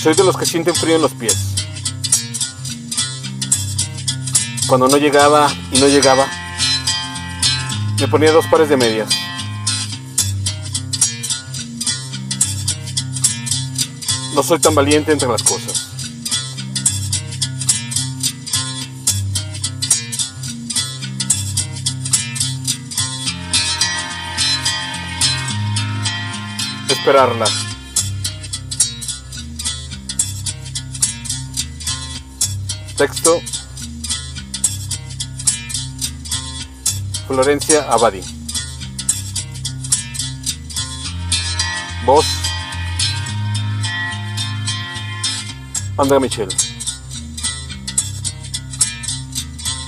Soy de los que sienten frío en los pies. Cuando no llegaba y no llegaba, me ponía dos pares de medias. No soy tan valiente entre las cosas. Esperarla. Texto. Florencia Abadi. Voz. Andrea Michel.